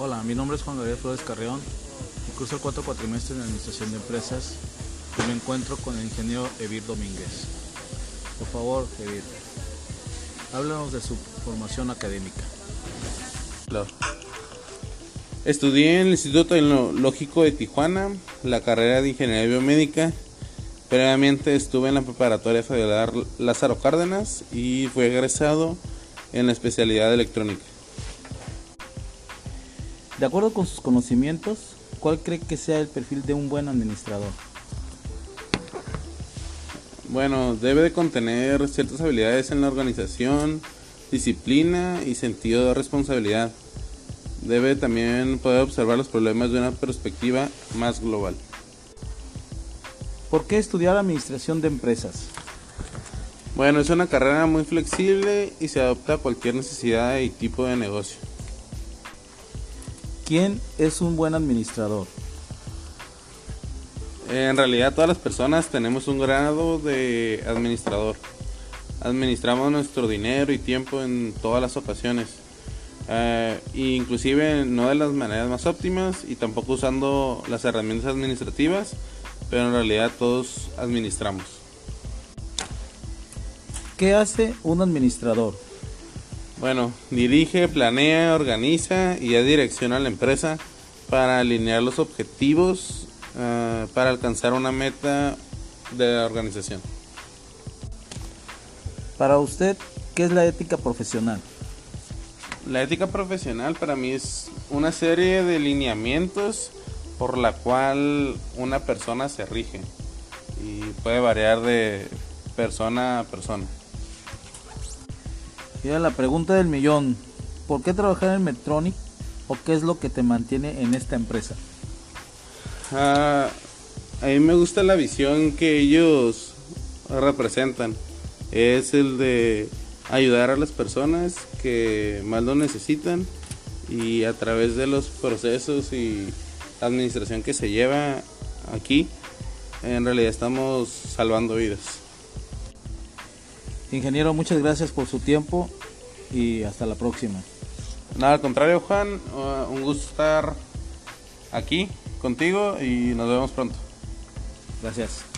Hola, mi nombre es Juan Gabriel Flores Carreón curso el cuarto cuatrimestre en Administración de Empresas y me encuentro con el ingeniero Evir Domínguez. Por favor, Evir, háblanos de su formación académica. Claro. Estudié en el Instituto Tecnológico de Tijuana la carrera de Ingeniería Biomédica. Previamente estuve en la preparatoria federal Lázaro Cárdenas y fui egresado en la especialidad de electrónica. De acuerdo con sus conocimientos, ¿cuál cree que sea el perfil de un buen administrador? Bueno, debe de contener ciertas habilidades en la organización, disciplina y sentido de responsabilidad. Debe también poder observar los problemas de una perspectiva más global. ¿Por qué estudiar administración de empresas? Bueno, es una carrera muy flexible y se adapta a cualquier necesidad y tipo de negocio. ¿Quién es un buen administrador? En realidad todas las personas tenemos un grado de administrador. Administramos nuestro dinero y tiempo en todas las ocasiones. Eh, inclusive no de las maneras más óptimas y tampoco usando las herramientas administrativas, pero en realidad todos administramos. ¿Qué hace un administrador? Bueno, dirige, planea, organiza y da dirección a la empresa para alinear los objetivos uh, para alcanzar una meta de la organización. Para usted, ¿qué es la ética profesional? La ética profesional para mí es una serie de lineamientos por la cual una persona se rige y puede variar de persona a persona. Y la pregunta del millón, ¿por qué trabajar en Medtronic o qué es lo que te mantiene en esta empresa? Ah, a mí me gusta la visión que ellos representan. Es el de ayudar a las personas que más lo necesitan y a través de los procesos y administración que se lleva aquí, en realidad estamos salvando vidas. Ingeniero, muchas gracias por su tiempo y hasta la próxima. Nada, al contrario, Juan, uh, un gusto estar aquí contigo y nos vemos pronto. Gracias.